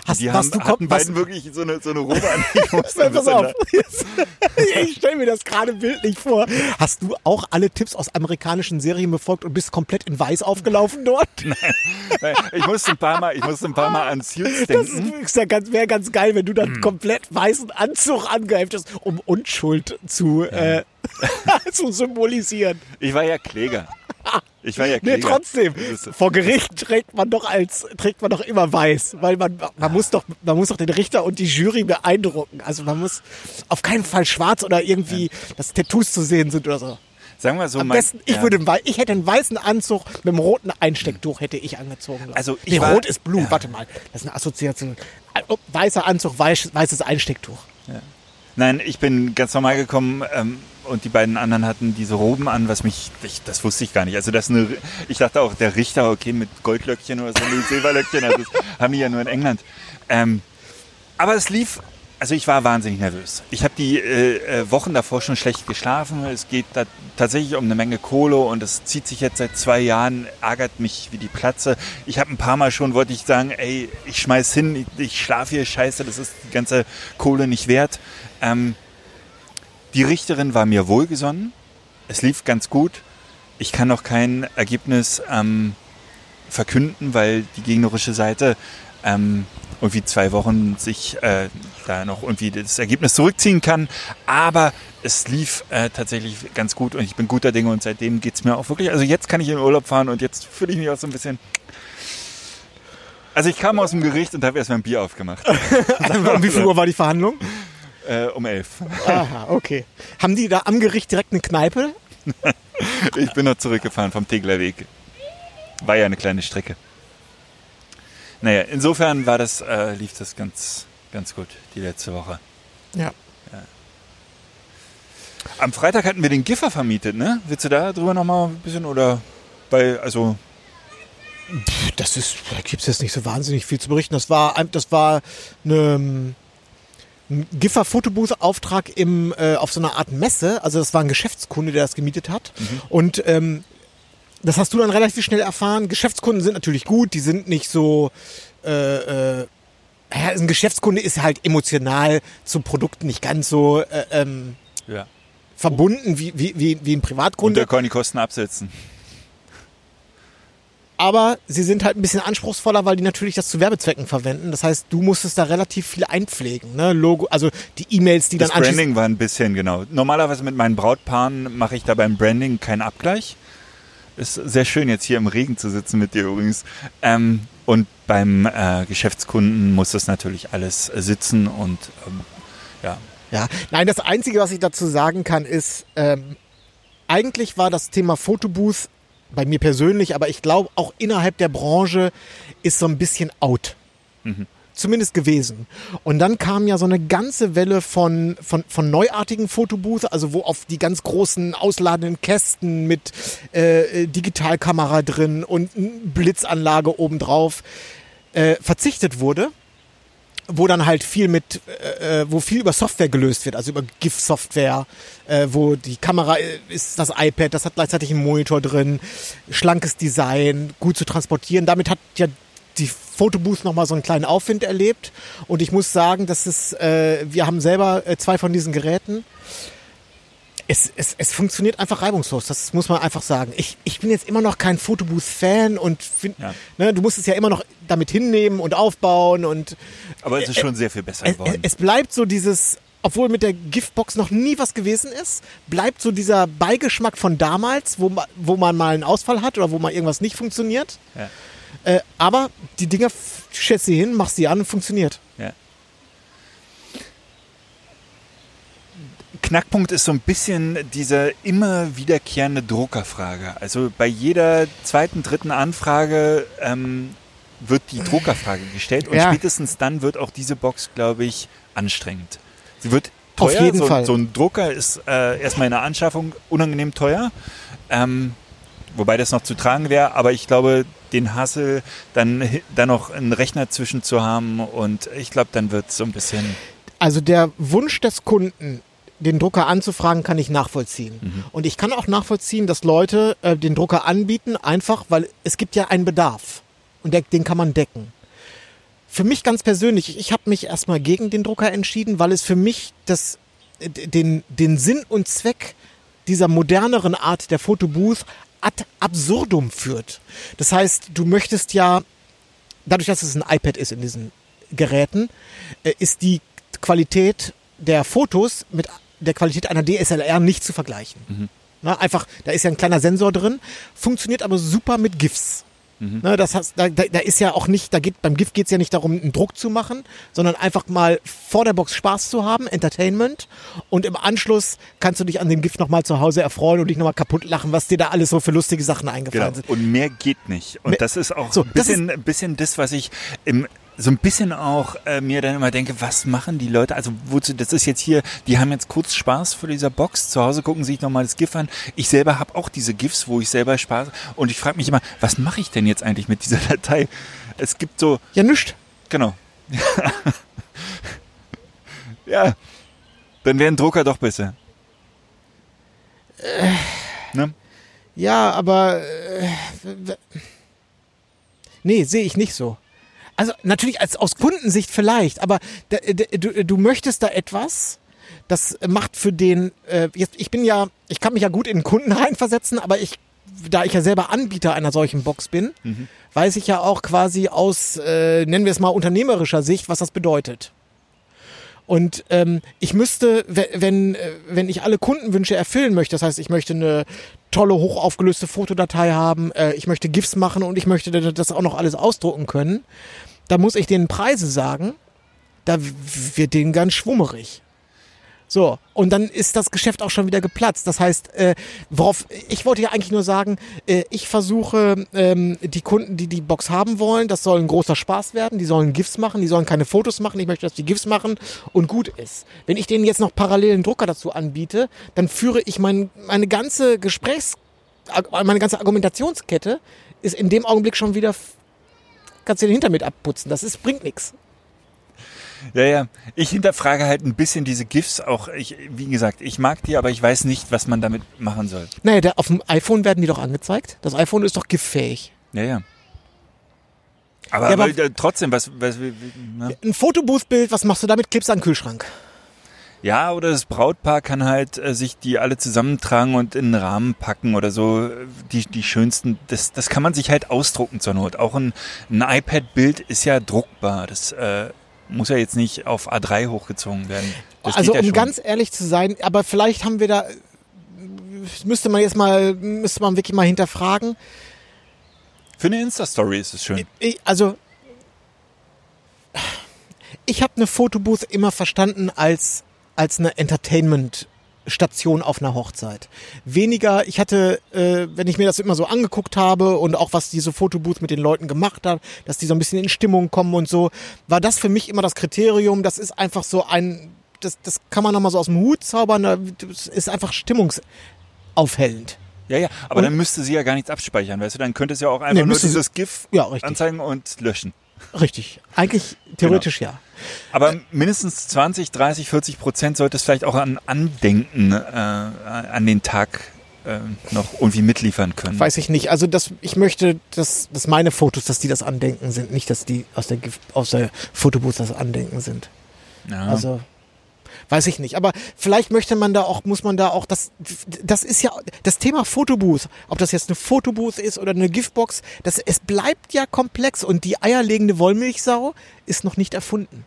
Hast, die haben, du hatten beiden wirklich so eine, so eine Robe (laughs) Pass auf. (laughs) ich stelle mir das gerade bildlich vor. Hast du auch alle Tipps aus amerikanischen Serien befolgt und bist komplett in weiß aufgelaufen dort? (laughs) da- ich musste ein paar Mal, ich musste ein paar Mal an Suits Das denken. ist ja ganz, wäre ganz geil, wenn du dann Hm. komplett weißen Anzug angreiftest, um Unschuld zu, äh, zu symbolisieren. Ich war ja Kläger. Ich war ja Nee, Kläger. trotzdem. Das ist- Vor Gericht trägt man doch als trägt man doch immer weiß, weil man man muss doch man muss doch den Richter und die Jury beeindrucken. Also man muss auf keinen Fall schwarz oder irgendwie, dass Tattoos zu sehen sind oder so. Sagen wir so, Am mein- besten, ich ja. würde, ich hätte einen weißen Anzug mit einem roten Einstecktuch hätte ich angezogen. glaub Also ich nee, war- rot ist Blut. ja. Warte mal, das ist eine Assoziation. Oh, Weißer Anzug, weiß, weißes Einstecktuch. Nein, ich bin ganz normal gekommen ähm, und die beiden anderen hatten diese Roben an, was mich, ich, das wusste ich gar nicht. Also das eine, ich dachte auch, der Richter, okay, mit Goldlöckchen oder so, mit Silberlöckchen, also das (laughs) haben die ja nur in England. Ähm, aber es lief, also ich war wahnsinnig nervös. Ich habe die äh, äh, Wochen davor schon schlecht geschlafen. Es geht da tatsächlich um eine Menge Kohle und es zieht sich jetzt seit zwei Jahren, ärgert mich wie die Platze. Ich habe ein paar Mal schon, wollte ich sagen, ey, ich schmeiß hin, ich, ich schlafe hier, scheiße, das ist die ganze Kohle nicht wert. Ähm, die Richterin war mir wohlgesonnen. Es lief ganz gut. Ich kann noch kein Ergebnis ähm, verkünden, weil die gegnerische Seite ähm, irgendwie zwei Wochen sich äh, da noch irgendwie das Ergebnis zurückziehen kann. Aber es lief äh, tatsächlich ganz gut und ich bin guter Dinge und seitdem geht's mir auch wirklich. Also jetzt kann ich in den Urlaub fahren und jetzt fühle ich mich auch so ein bisschen. Also ich kam aus dem Gericht und habe erstmal ein Bier aufgemacht. (laughs) um wie viel Uhr war die Verhandlung? Äh, um elf. Aha, okay. Haben die da am Gericht direkt eine Kneipe? (laughs) Ich bin noch zurückgefahren vom Tegler Weg. War ja eine kleine Strecke. Naja, insofern war das, äh, lief das ganz, ganz gut die letzte Woche. Ja. Am Freitag hatten wir den Giffer vermietet, ne? Willst du da drüber nochmal ein bisschen oder bei, also, Das ist, da gibt es jetzt nicht so wahnsinnig viel zu berichten. Das war, das war eine, einen Giffer-Fotobooth-Auftrag im, äh, auf so einer Art Messe. Also das war ein Geschäftskunde, der das gemietet hat. Und ähm, das hast du dann relativ schnell erfahren. Geschäftskunden sind natürlich gut, die sind nicht so. Äh, äh, ein Geschäftskunde ist halt emotional zu Produkten nicht ganz so äh, ähm, Ja. verbunden wie, wie, wie, wie ein Und Privatkunde. der kann die Kosten absetzen. Aber sie sind halt ein bisschen anspruchsvoller, weil die natürlich das zu Werbezwecken verwenden. Das heißt, du musstest da relativ viel einpflegen. Ne? Logo, also die E-Mails, die Das dann anschließend- Branding war ein bisschen, genau. Normalerweise mit meinen Brautpaaren mache ich da beim Branding keinen Abgleich. Ist sehr schön, jetzt hier im Regen zu sitzen mit dir übrigens. Ähm, und beim äh, Geschäftskunden muss das natürlich alles sitzen und ähm, ja. Ja, nein, das Einzige, was ich dazu sagen kann, ist, ähm, eigentlich war das Thema Fotobooth bei mir persönlich, aber ich glaube auch innerhalb der Branche ist so ein bisschen out. Zumindest gewesen. Und dann kam ja so eine ganze Welle von, von, von neuartigen Fotobooths, also wo auf die ganz großen ausladenden Kästen mit äh, äh, Digitalkamera drin und Blitzanlage obendrauf äh, verzichtet wurde wo dann halt viel mit, äh, äh, wo viel über Software gelöst wird, also über GIF-Software, äh, wo die Kamera äh, ist das iPad, das hat gleichzeitig einen Monitor drin, schlankes Design, gut zu transportieren. Damit hat ja die Fotobooth nochmal so einen kleinen Aufwind erlebt. Und ich muss sagen, dass es, äh, wir haben selber äh, zwei von diesen Geräten. Es, es, es funktioniert einfach reibungslos, das muss man einfach sagen. Ich, ich bin jetzt immer noch kein Fotobooth-Fan und find, Ja. ne, du musst es ja immer noch damit hinnehmen und aufbauen und Aber es ist schon sehr viel besser es, geworden. es bleibt so dieses, obwohl mit der Giftbox noch nie was gewesen ist, bleibt so dieser Beigeschmack von damals, wo, wo man mal einen Ausfall hat oder wo mal irgendwas nicht funktioniert. Ja. Äh, aber die Dinger stellst sie hin, machst sie an und funktioniert. Ja. Knackpunkt ist so ein bisschen diese immer wiederkehrende Druckerfrage. Also bei jeder zweiten, dritten Anfrage ähm, wird die Druckerfrage gestellt und Ja. spätestens dann wird auch diese Box, glaube ich, anstrengend. Sie wird Auf teuer. jeden so, Fall. so ein Drucker ist äh, erstmal in der Anschaffung unangenehm teuer. Ähm, wobei das noch zu tragen wäre, aber ich glaube, den Hassel, dann, dann noch einen Rechner zwischen zu haben und ich glaube, dann wird es so ein bisschen. Also der Wunsch des Kunden, den Drucker anzufragen, kann ich nachvollziehen. Und ich kann auch nachvollziehen, dass Leute äh, den Drucker anbieten, einfach weil es gibt ja einen Bedarf. Und der, den kann man decken. Für mich ganz persönlich, ich, ich habe mich erstmal gegen den Drucker entschieden, weil es für mich das, äh, den, den Sinn und Zweck dieser moderneren Art der Fotobooth ad absurdum führt. Das heißt, du möchtest ja dadurch, dass es ein iPad ist in diesen Geräten, äh, ist die Qualität der Fotos mit der Qualität einer DSLR nicht zu vergleichen. Na, einfach, da ist ja ein kleiner Sensor drin, funktioniert aber super mit GIFs. Ne, das heißt, da, da, da ist ja auch nicht, da geht, beim GIF geht es ja nicht darum, einen Druck zu machen, sondern einfach mal vor der Box Spaß zu haben, Entertainment. Und im Anschluss kannst du dich an dem GIF nochmal zu Hause erfreuen und dich nochmal kaputt lachen, was dir da alles so für lustige Sachen eingefallen Genau. sind. Und mehr geht nicht. Und Mehr- das ist auch So, ein, bisschen, ein bisschen das, was ich im, so ein bisschen auch äh, mir dann immer denke, was machen die Leute? Also wozu, das ist jetzt hier, die haben jetzt kurz Spaß vor dieser Box. Zu Hause gucken sich nochmal das GIF an. Ich selber habe auch diese GIFs, wo ich selber Spaß. Und ich frage mich immer, was mache ich denn jetzt eigentlich mit dieser (laughs) Datei? Es gibt so, Ja, nischt. genau. (laughs) ja. Dann wäre ein Drucker doch besser. Ne? Ja, aber äh, nee, sehe ich nicht so. Also natürlich als aus Kundensicht vielleicht, aber da, da, du, du möchtest da etwas, das macht für den äh, jetzt ich bin ja, ich kann mich ja gut in den Kunden (laughs) reinversetzen, aber ich da ich ja selber Anbieter einer solchen Box bin, weiß ich ja auch quasi aus äh, nennen wir es mal unternehmerischer Sicht, was das bedeutet. Und ähm, ich müsste, we- wenn, äh, wenn ich alle Kundenwünsche erfüllen möchte, das heißt, ich möchte eine tolle, hochaufgelöste Fotodatei haben, äh, ich möchte GIFs machen und ich möchte da- das auch noch alles ausdrucken können, da muss ich denen Preise sagen, da wird denen ganz schwummerig. So, und dann ist das Geschäft auch schon wieder geplatzt. Das heißt, äh, worauf ich wollte ja eigentlich nur sagen, äh, ich versuche ähm, die Kunden, die die Box haben wollen, das soll ein großer Spaß werden. Die sollen GIFs machen, die sollen keine Fotos machen. Ich möchte, dass die GIFs machen und gut ist. Wenn ich denen jetzt noch parallel einen Drucker dazu anbiete, dann führe ich mein, meine ganze Gesprächs, meine ganze Argumentationskette ist in dem Augenblick schon wieder, kannst du den Hinter mit abputzen. Das ist, bringt nichts. Ja, ja. Ich hinterfrage halt ein bisschen diese GIFs auch. Ich, wie gesagt, ich mag die, aber ich weiß nicht, was man damit machen soll. Naja, der, auf dem iPhone werden die doch angezeigt. Das iPhone ist doch giftfähig. Ja, ja. Aber, Ja, aber- aber, äh, trotzdem, was, was ne? Ein Fotobooth-Bild, was machst du damit? Klebst du an den Kühlschrank. Ja, oder das Brautpaar kann halt äh, sich die alle zusammentragen und in einen Rahmen packen oder so. Die, die schönsten, das, das kann man sich halt ausdrucken zur Not. Auch ein, ein iPad-Bild ist ja druckbar. Das äh, muss ja jetzt nicht auf A3 hochgezogen werden. Das also ja um schon. ganz ehrlich zu sein, aber vielleicht haben wir da, müsste man jetzt mal, müsste man wirklich mal hinterfragen. Für eine Insta-Story ist es schön. Ich, also, ich habe eine Fotobooth immer verstanden als, als eine Entertainment-Station auf einer Hochzeit. Weniger, ich hatte, äh, wenn ich mir das immer so angeguckt habe und auch was diese Fotobooth mit den Leuten gemacht hat, dass die so ein bisschen in Stimmung kommen und so, war das für mich immer das Kriterium. Das ist einfach so ein, das, das kann man nochmal so aus dem Hut zaubern, das ist einfach stimmungsaufhellend. Ja, ja, aber Und- dann müsste sie ja gar nichts abspeichern, weißt du? Dann könnte es ja auch einfach Nee, nur dieses GIF Ja, anzeigen und löschen. Richtig. Eigentlich theoretisch ja. Aber mindestens 20, 30, 40 Prozent sollte es vielleicht auch an Andenken äh, an den Tag äh, noch irgendwie mitliefern können. Weiß ich nicht. Also das, ich möchte, dass, dass meine Fotos, dass die das Andenken sind, nicht, dass die aus der, aus der Fotobooth das Andenken sind. ja. Also weiß ich nicht. Aber vielleicht möchte man da auch, muss man da auch, das, das ist ja das Thema Fotobooth. Ob das jetzt eine Fotobooth ist oder eine Giftbox, das, es bleibt ja komplex und die eierlegende Wollmilchsau ist noch nicht erfunden.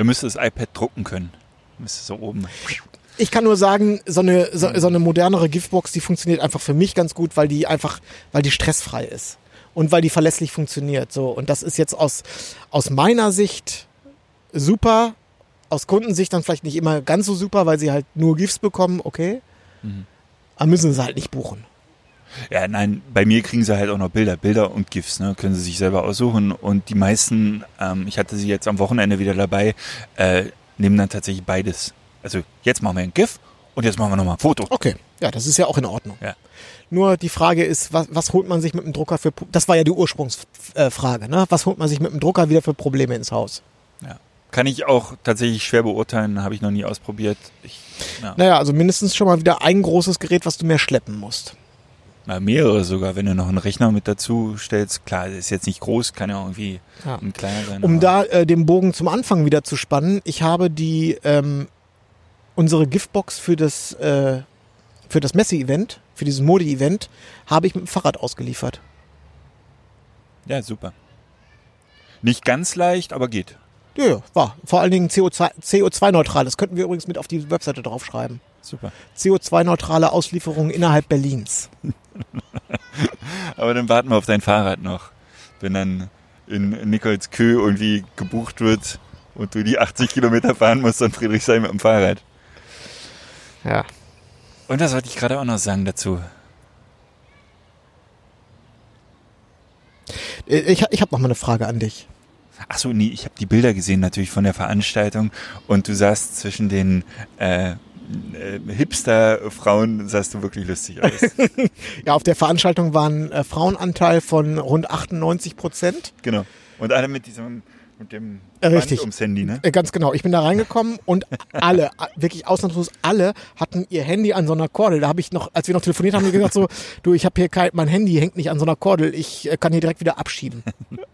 Da müsste das iPad drucken können. Müsste so oben. Ich kann nur sagen, so eine, so, so eine modernere Giftbox, die funktioniert einfach für mich ganz gut, weil die einfach, weil die stressfrei ist. Und weil die verlässlich funktioniert. So. Und das ist jetzt aus, aus meiner Sicht super. Aus Kundensicht dann vielleicht nicht immer ganz so super, weil sie halt nur GIFs bekommen, okay. Aber müssen sie halt nicht buchen. Ja, nein, bei mir kriegen sie halt auch noch Bilder, Bilder und GIFs, ne? Können sie sich selber aussuchen. Und die meisten, ähm, ich hatte sie jetzt am Wochenende wieder dabei, äh, nehmen dann tatsächlich beides. Also jetzt machen wir ein GIF und jetzt machen wir nochmal ein Foto. Okay, ja, das ist ja auch in Ordnung. Ja. Nur die Frage ist, was, was holt man sich mit dem Drucker für, das war ja die Ursprungsfrage, ne? Was holt man sich mit dem Drucker wieder für Probleme ins Haus? Ja. Kann ich auch tatsächlich schwer beurteilen, habe ich noch nie ausprobiert. Ich, ja. Naja, also mindestens schon mal wieder ein großes Gerät, was du mehr schleppen musst. Na, mehrere sogar, wenn du noch einen Rechner mit dazu stellst. Klar, das ist jetzt nicht groß, kann ja irgendwie Ja. ein kleiner sein. Um da äh, den Bogen zum Anfang wieder zu spannen, ich habe die ähm, unsere Giftbox für das äh, für das Messe-Event, für dieses Mode-Event, habe ich mit dem Fahrrad ausgeliefert. Ja, super. Nicht ganz leicht, aber geht. Ja, ja, war. Vor allen Dingen CO2 CO2-neutral. Das könnten wir übrigens mit auf die Webseite draufschreiben. Super. CO2-neutrale Auslieferung innerhalb Berlins. (laughs) Aber dann warten wir auf dein Fahrrad noch. Wenn dann in Nikolskö irgendwie gebucht wird und du die 80 Kilometer fahren musst an Friedrichshain mit dem Fahrrad. Ja. Und das wollte ich gerade auch noch sagen dazu. Äh, Ich, ich habe noch mal eine Frage an dich. Ach so, nee, ich habe die Bilder gesehen natürlich von der Veranstaltung und du sahst zwischen den äh, äh, Hipster-Frauen sahst du wirklich lustig aus. (laughs) Ja, auf der Veranstaltung war ein äh, Frauenanteil von rund 98 Prozent. genau. Und alle mit diesem mit dem Äh, Band richtig. ums Handy, ne? Äh, Ganz genau. Ich bin da reingekommen und alle, (laughs) wirklich ausnahmslos alle, hatten ihr Handy an so einer Kordel. Da habe ich noch, als wir noch telefoniert haben, gesagt so, du, ich habe hier kein, mein Handy hängt nicht an so einer Kordel. Ich kann hier direkt wieder abschieben. (laughs)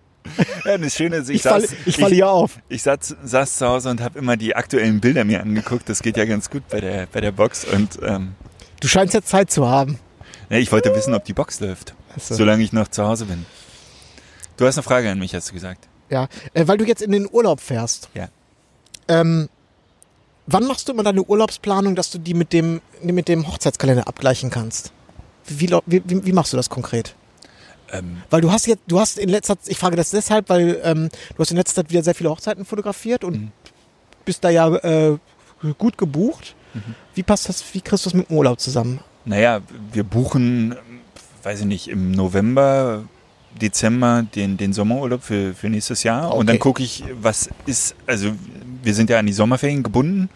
Ja, das Schöne ist, ich, Ich falle, saß, ich falle hier auf. Ich saß, saß zu Hause und habe immer die aktuellen Bilder mir angeguckt. Das geht ja ganz gut bei der, bei der Box. Und ähm, Du scheinst ja Zeit zu haben. ja, ich wollte wissen, ob die Box läuft, so. solange ich noch zu Hause bin. Du hast eine Frage an mich, hast du gesagt. Ja, äh, weil du jetzt in den Urlaub fährst. Ja. Ähm, wann machst du immer deine Urlaubsplanung, dass du die mit dem, mit dem Hochzeitskalender abgleichen kannst? Wie, wie, wie machst du das konkret? Ähm, Weil du hast jetzt, du hast in letzter Zeit, ich frage das deshalb, weil ähm, du hast in letzter Zeit wieder sehr viele Hochzeiten fotografiert und Mhm. bist da ja äh, gut gebucht. Wie passt das, wie kriegst du das mit dem Urlaub zusammen? naja, wir buchen, weiß ich nicht, im November, Dezember den, den Sommerurlaub für, für nächstes Jahr. Und dann Okay. gucke ich, was ist, also wir sind ja an die Sommerferien gebunden.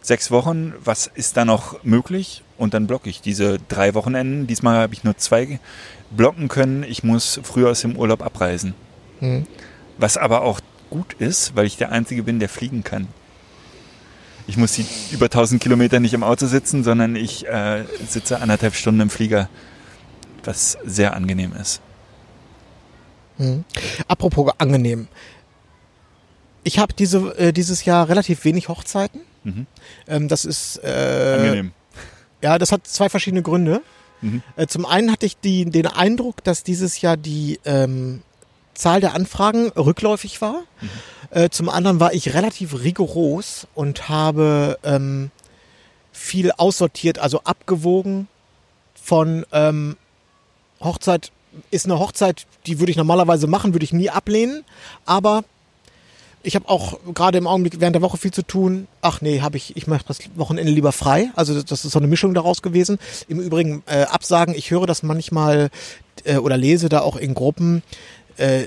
Sechs Wochen, was ist da noch möglich? Und dann blocke ich diese drei Wochenenden. Diesmal habe ich nur zwei blocken können. Ich muss früher aus dem Urlaub abreisen. Hm. Was aber auch gut ist, weil ich der Einzige bin, der fliegen kann. Ich muss die über 1000 Kilometer nicht im Auto sitzen, sondern ich äh, sitze anderthalb Stunden im Flieger, was sehr angenehm ist. Mhm. Apropos angenehm. Ich habe diese, äh, dieses Jahr relativ wenig Hochzeiten. Mhm. Ähm, das ist äh, Angenehm. Ja, das hat zwei verschiedene Gründe. Mhm. Äh, zum einen hatte ich die, den Eindruck, dass dieses Jahr die ähm, Zahl der Anfragen rückläufig war. Äh, zum anderen war ich relativ rigoros und habe ähm, viel aussortiert, also abgewogen von ähm, Hochzeit ist eine Hochzeit, die würde ich normalerweise machen, würde ich nie ablehnen, aber ich habe auch gerade im Augenblick während der Woche viel zu tun. Ach nee, habe ich, ich mache das Wochenende lieber frei. Also das ist so eine Mischung daraus gewesen. Im Übrigen äh, Absagen, ich höre das manchmal äh, oder lese da auch in Gruppen äh,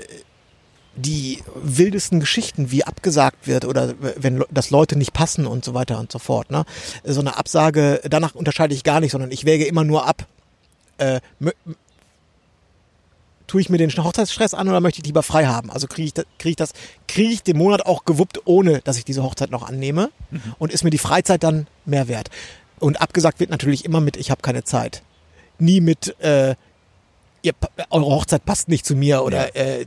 die wildesten Geschichten, wie abgesagt wird oder wenn dass Leute nicht passen und so weiter und so fort. Ne? So eine Absage, danach unterscheide ich gar nicht, sondern ich wäge immer nur ab. Äh, tue ich mir den Hochzeitsstress an oder möchte ich lieber frei haben? Also kriege ich, da- kriege ich das, kriege ich den Monat auch gewuppt, ohne dass ich diese Hochzeit noch annehme? Und ist mir die Freizeit dann mehr wert? Und abgesagt wird natürlich immer mit, ich habe keine Zeit. Nie mit, äh, ihr, eure Hochzeit passt nicht zu mir oder äh,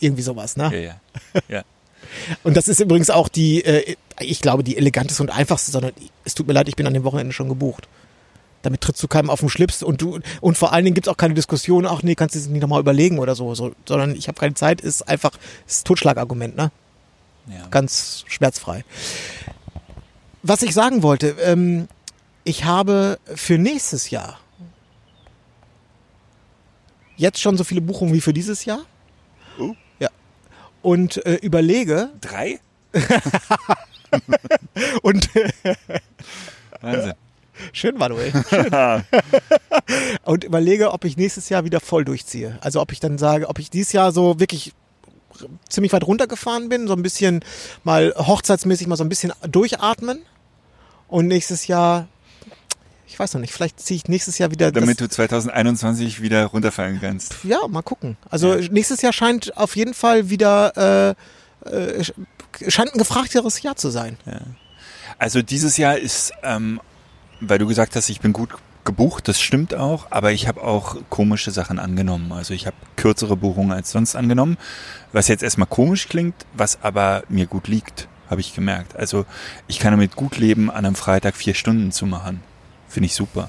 irgendwie sowas. Ne? Ja, ja. ja. (laughs) Und das ist übrigens auch die, äh, ich glaube, die eleganteste und einfachste, sondern es tut mir leid, ich bin an dem Wochenende schon gebucht. Damit trittst du keinem auf den Schlips und du und vor allen Dingen gibt's auch keine Diskussion, ach nee, kannst du es nicht nochmal überlegen oder so, so sondern ich habe keine Zeit, ist einfach ist Totschlagargument, ne? ja. Ganz schmerzfrei. Was ich sagen wollte, ähm, ich habe für nächstes Jahr jetzt schon so viele Buchungen wie für dieses Jahr. Oh. Ja. Und äh, überlege Drei? (laughs) und Wahnsinn. Schön, Manuel. (laughs) Schön. und überlege, ob ich nächstes Jahr wieder voll durchziehe. Also ob ich dann sage, ob ich dieses Jahr so wirklich ziemlich weit runtergefahren bin, so ein bisschen mal hochzeitsmäßig mal so ein bisschen durchatmen und nächstes Jahr, ich weiß noch nicht, vielleicht ziehe ich nächstes Jahr wieder Damit du 2021 wieder runterfallen kannst. ja, mal gucken. Also Ja. nächstes Jahr scheint auf jeden Fall wieder äh, äh, scheint ein gefragteres Jahr zu sein. Also dieses Jahr ist, ähm, weil du gesagt hast, ich bin gut gebucht, das stimmt auch, aber ich habe auch komische Sachen angenommen. Also ich habe kürzere Buchungen als sonst angenommen, was jetzt erstmal komisch klingt, was aber mir gut liegt, habe ich gemerkt. Also ich kann damit gut leben, an einem Freitag vier Stunden zu machen. Finde ich super.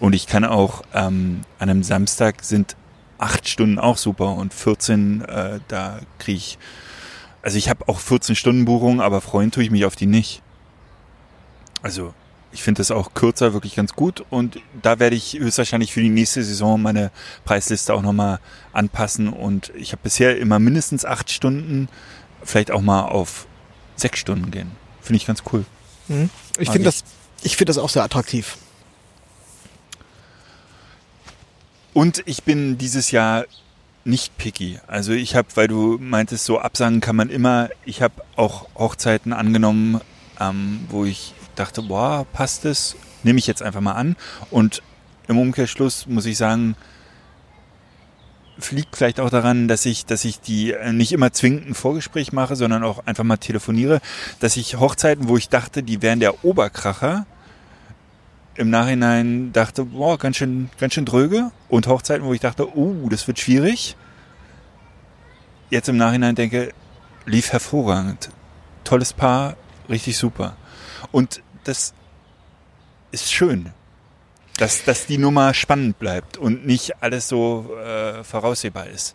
Und ich kann auch ähm, an einem Samstag sind acht Stunden auch super und 14, äh, da kriege ich, also ich habe auch 14 Stunden Buchungen, aber freuen tue ich mich auf die nicht. Also ich finde das auch kürzer wirklich ganz gut und da werde ich höchstwahrscheinlich für die nächste Saison meine Preisliste auch nochmal anpassen und ich habe bisher immer mindestens acht Stunden, vielleicht auch mal auf sechs Stunden gehen. Finde ich ganz cool. Mhm. Ich finde das, ich finde das auch sehr attraktiv. Und ich bin dieses Jahr nicht picky. Also ich habe, weil du meintest, so absagen kann man immer. Ich habe auch Hochzeiten angenommen, ähm, wo ich dachte, boah, passt es, nehme ich jetzt einfach mal an. Und im Umkehrschluss muss ich sagen, fliegt vielleicht auch daran, dass ich, dass ich die äh, nicht immer zwingend ein Vorgespräch mache, sondern auch einfach mal telefoniere, dass ich Hochzeiten, wo ich dachte, die wären der Oberkracher, im Nachhinein dachte, boah, ganz schön, ganz schön dröge. Und Hochzeiten, wo ich dachte, uh, das wird schwierig. Jetzt im Nachhinein denke, lief hervorragend. Tolles Paar, richtig super. Und das ist schön, dass, dass die Nummer spannend bleibt und nicht alles so äh, voraussehbar ist.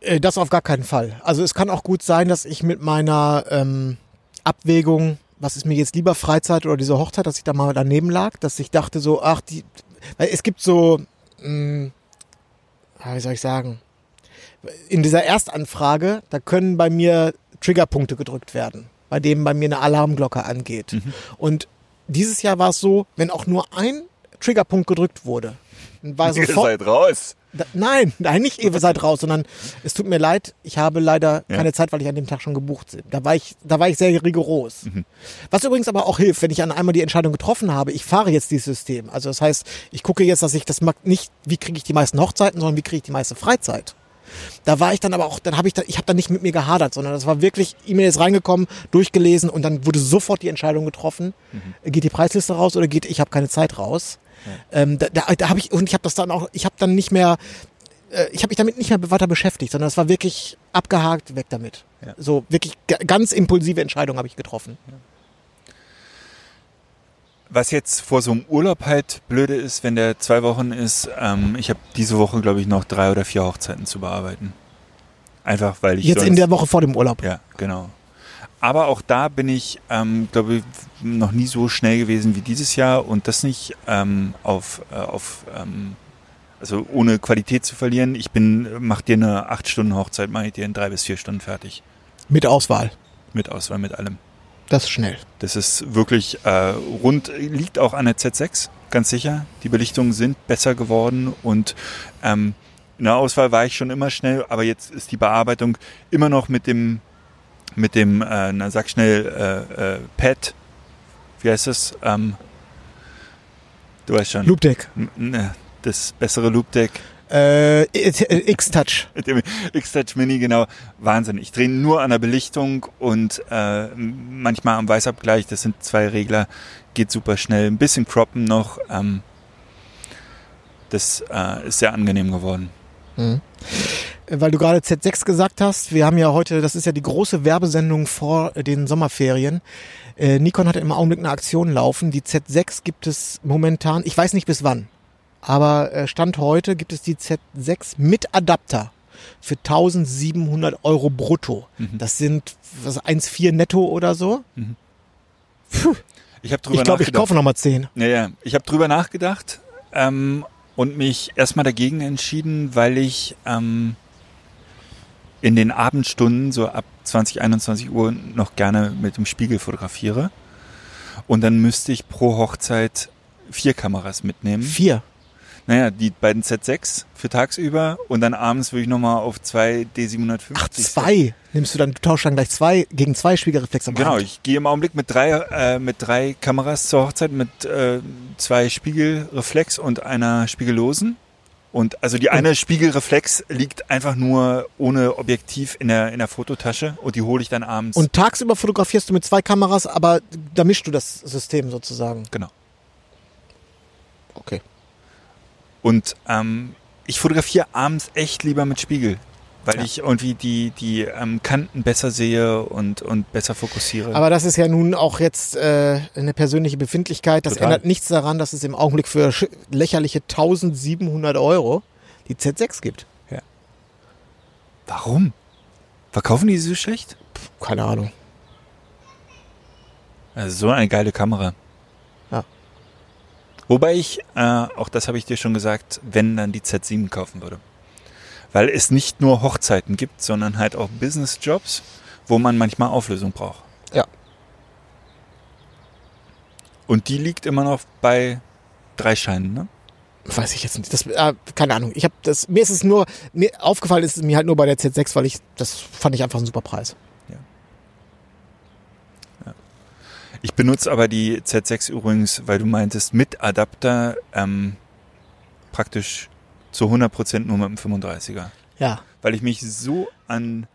Äh, Das auf gar keinen Fall. Also es kann auch gut sein, dass ich mit meiner ähm, Abwägung, was ist mir jetzt lieber Freizeit oder diese Hochzeit, dass ich da mal daneben lag, dass ich dachte so, ach, die, weil es gibt so, mh, ja, wie soll ich sagen, in dieser Erstanfrage, da können bei mir Triggerpunkte gedrückt werden, bei denen bei mir eine Alarmglocke angeht. Und dieses Jahr war es so, wenn auch nur ein Triggerpunkt gedrückt wurde, war (laughs) sofort, raus. da, nein, nein, nicht ihr seid raus, sondern es tut mir leid, ich habe leider Ja. keine Zeit, weil ich an dem Tag schon gebucht bin. Da war ich, da war ich sehr rigoros. Was übrigens aber auch hilft, wenn ich an einmal die Entscheidung getroffen habe, ich fahre jetzt dieses System. Also das heißt, ich gucke jetzt, dass ich das mag nicht, wie kriege ich die meisten Hochzeiten, sondern wie kriege ich die meiste Freizeit. Da war ich dann aber auch, dann habe ich da, ich habe dann nicht mit mir gehadert, sondern das war wirklich E-Mail ist reingekommen, durchgelesen und dann wurde sofort die Entscheidung getroffen, geht die Preisliste raus oder geht ich habe keine Zeit raus. Ähm, da da, da habe ich und ich habe das dann auch, ich habe dann nicht mehr, äh, ich habe mich damit nicht mehr weiter beschäftigt, sondern es war wirklich abgehakt, weg damit. Ja. So wirklich ga- ganz impulsive Entscheidung habe ich getroffen. Was jetzt vor so einem Urlaub halt blöde ist, wenn der zwei Wochen ist, ähm, ich habe diese Woche, glaube ich, noch drei oder vier Hochzeiten zu bearbeiten. Einfach weil ich Jetzt in der Woche vor dem Urlaub. Ja, genau. Aber auch da bin ich, ähm, glaube ich, noch nie so schnell gewesen wie dieses Jahr und das nicht ähm, auf, äh, auf ähm, also ohne Qualität zu verlieren. Ich bin, mach dir eine acht Stunden Hochzeit, mache ich dir in drei bis vier Stunden fertig. Mit Auswahl. Mit Auswahl, mit allem. Das ist schnell. Das ist wirklich äh, rund, liegt auch an der Z6, ganz sicher. Die Belichtungen sind besser geworden und ähm, in der Auswahl war ich schon immer schnell, aber jetzt ist die Bearbeitung immer noch mit dem, mit dem, äh, na sag schnell, äh, äh, Pad, wie heißt das? Ähm, du weißt schon. Loop Deck. Ne, Das bessere Loop Deck. Äh, X-Touch. Mit dem X-Touch Mini, genau. Wahnsinn. Ich drehe nur an der Belichtung und äh, manchmal am Weißabgleich. Das sind zwei Regler. Geht super schnell. Ein bisschen croppen noch. Ähm, das äh, ist sehr angenehm geworden. Weil du gerade Z6 gesagt hast, wir haben ja heute, das ist ja die große Werbesendung vor den Sommerferien. Äh, Nikon hat im Augenblick eine Aktion laufen. Die Z6 gibt es momentan, ich weiß nicht bis wann, aber äh, Stand heute gibt es die Z6 mit Adapter für 1700 Euro brutto. Das sind was 1,4 netto oder so. Ich habe drüber Ich glaube, ich nachgedacht. kaufe nochmal 10. Ja, ja. Ich habe drüber nachgedacht ähm, und mich erstmal dagegen entschieden, weil ich ähm, in den Abendstunden, so ab 20, 21 Uhr, noch gerne mit dem Spiegel fotografiere. Und dann müsste ich pro Hochzeit vier Kameras mitnehmen. Vier. Naja, die beiden Z6 für tagsüber und dann abends würde ich nochmal auf zwei D750. Ach, zwei nimmst du dann, du tauschst dann gleich zwei gegen zwei Spiegelreflex am Genau, Abend. ich gehe im Augenblick mit drei, äh, mit drei Kameras zur Hochzeit, mit äh, zwei Spiegelreflex und einer spiegellosen. Und also die eine Spiegelreflex liegt einfach nur ohne Objektiv in der, in der Fototasche und die hole ich dann abends. Und tagsüber fotografierst du mit zwei Kameras, aber da mischst du das System sozusagen. genau. Okay. Und ähm, ich fotografiere abends echt lieber mit Spiegel, weil Ja. ich irgendwie die, die ähm, Kanten besser sehe und, und besser fokussiere. Aber das ist ja nun auch jetzt äh, eine persönliche Befindlichkeit. Das Total. ändert nichts daran, dass es im Augenblick für lächerliche 1700 Euro die Z6 gibt. Warum? Verkaufen die so schlecht? Keine Ahnung. Also so eine geile Kamera. Wobei ich, äh, auch das habe ich dir schon gesagt, wenn dann die Z7 kaufen würde. Weil es nicht nur Hochzeiten gibt, sondern halt auch Business-Jobs, wo man manchmal Auflösung braucht. Ja. Und die liegt immer noch bei drei Scheinen, ne? Weiß ich jetzt nicht. Das, äh, keine Ahnung. Ich habe das. Mir ist es nur mir aufgefallen ist es mir halt nur bei der Z6, weil ich das fand ich einfach ein super Preis. Ich benutze aber die Z6 übrigens, weil du meintest, mit Adapter ähm, praktisch zu 100% nur mit dem 35er. Ja, Weil ich mich so an,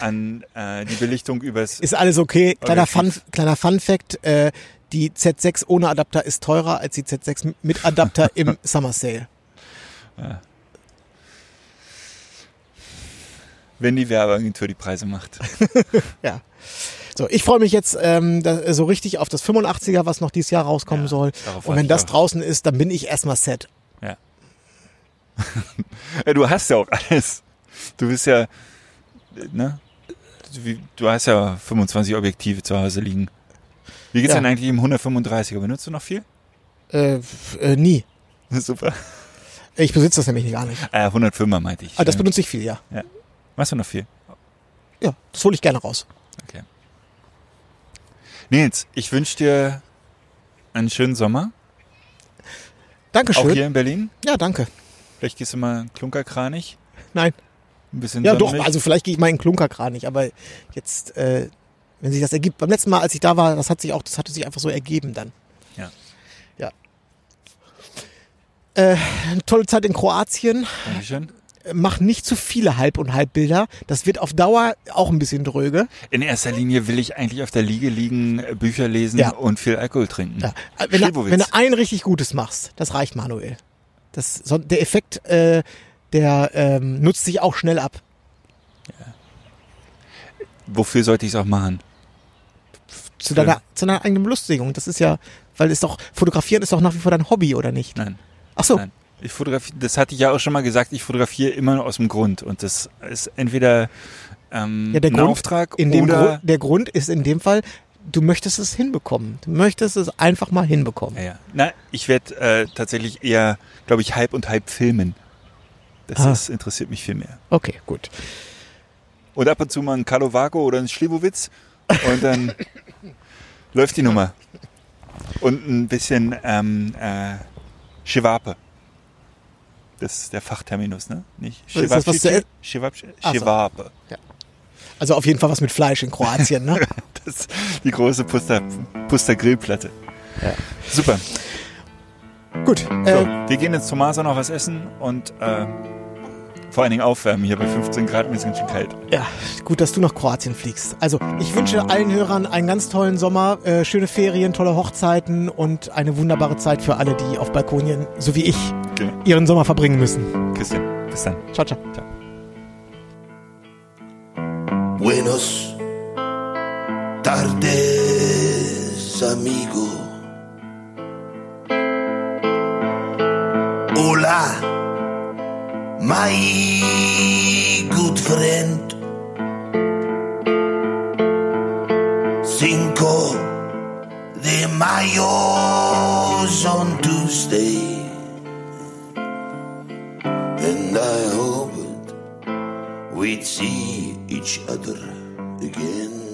an äh, die Belichtung übers... ist alles okay. Kleiner Fun, kleiner Fun Fact: äh, Die Z6 ohne Adapter ist teurer als die Z6 mit Adapter im (laughs) Summer Sale. wenn die Werbeagentur die Preise macht. (laughs) Ja. So, ich freue mich jetzt ähm, da, so richtig auf das 85er, was noch dieses Jahr rauskommen Ja, soll. Und wenn das auch. draußen ist, dann bin ich erstmal set. Ja. (laughs) ja. Du hast ja auch alles. Du bist ja, ne? Du hast ja 25 Objektive zu Hause liegen. Wie geht's Ja. denn eigentlich im 135er? Benutzt du noch viel? Äh, äh, nie. (laughs) Super. Ich besitze das nämlich gar nicht. Äh, 105er meinte ich. Ah, das Ja. benutze ich viel, ja. Machst du noch viel? Ja, das hole ich gerne raus. Okay. Nils, ich wünsche dir einen schönen Sommer. Auch Dankeschön. hier in Berlin. Ja, danke. Vielleicht gehst du mal klunkerkranig. Nein. Ein bisschen Ja, doch, Sonnenlicht. also vielleicht gehe ich mal in Klunkerkranich, aber jetzt, äh, wenn sich das ergibt. Beim letzten Mal, als ich da war, das hat sich auch, das hatte sich einfach so ergeben dann. Ja. Ja. Äh, eine tolle Zeit in Kroatien. Dankeschön. Mach nicht zu viele Halb- und Halbbilder. Das wird auf Dauer auch ein bisschen dröge. In erster Linie will ich eigentlich auf der Liege liegen, Bücher lesen Ja. und viel Alkohol trinken. Ja. Wenn, du, wenn du ein richtig Gutes machst, das reicht, Manuel. Das, so, der Effekt, äh, der ähm, nutzt sich auch schnell ab. Wofür sollte ich es auch machen? Zu deiner, zu deiner eigenen Belustigung. Das ist ja, weil es doch, fotografieren ist doch nach wie vor dein Hobby, oder nicht? Nein. Ach so. Nein. Ich fotografiere, das hatte ich ja auch schon mal gesagt, ich fotografiere immer nur aus dem Grund. Und das ist entweder ähm, Ja, der ein Grund, Auftrag in dem oder. Grund, der Grund ist in dem Fall, du möchtest es hinbekommen. Du möchtest es einfach mal hinbekommen. ja, ja. Na, ich werde äh, tatsächlich eher, glaube ich, halb und halb filmen. Das Ah. ist, interessiert mich viel mehr. Okay, gut. Und ab und zu mal ein Karlovago oder ein Schlibowitz und dann (laughs) läuft die Nummer. Und ein bisschen ähm, äh, Chevape. Das ist der Fachterminus, ne? Nicht Ist das was so. Chevape. Also auf jeden Fall was mit Fleisch in Kroatien, ne? (laughs) Das ist die große Puster, Puster Grillplatte. Super. Gut. So, Äh, wir gehen ins Tomasa noch was essen und äh, vor allen Dingen aufwärmen. Hier bei 15 Grad mir ist ganz schön kalt. ja, gut, dass du nach Kroatien fliegst. Also ich wünsche allen Hörern einen ganz tollen Sommer, äh, schöne Ferien, tolle Hochzeiten und eine wunderbare Zeit für alle, die auf Balkonien, so wie ich, Genau. ihren Sommer verbringen müssen. Christian, bis dann. Ciao, ciao. Buenos tardes, amigo. Hola, my good friend. Cinco de Mayo's on Tuesday. And I hoped we'd see each other again.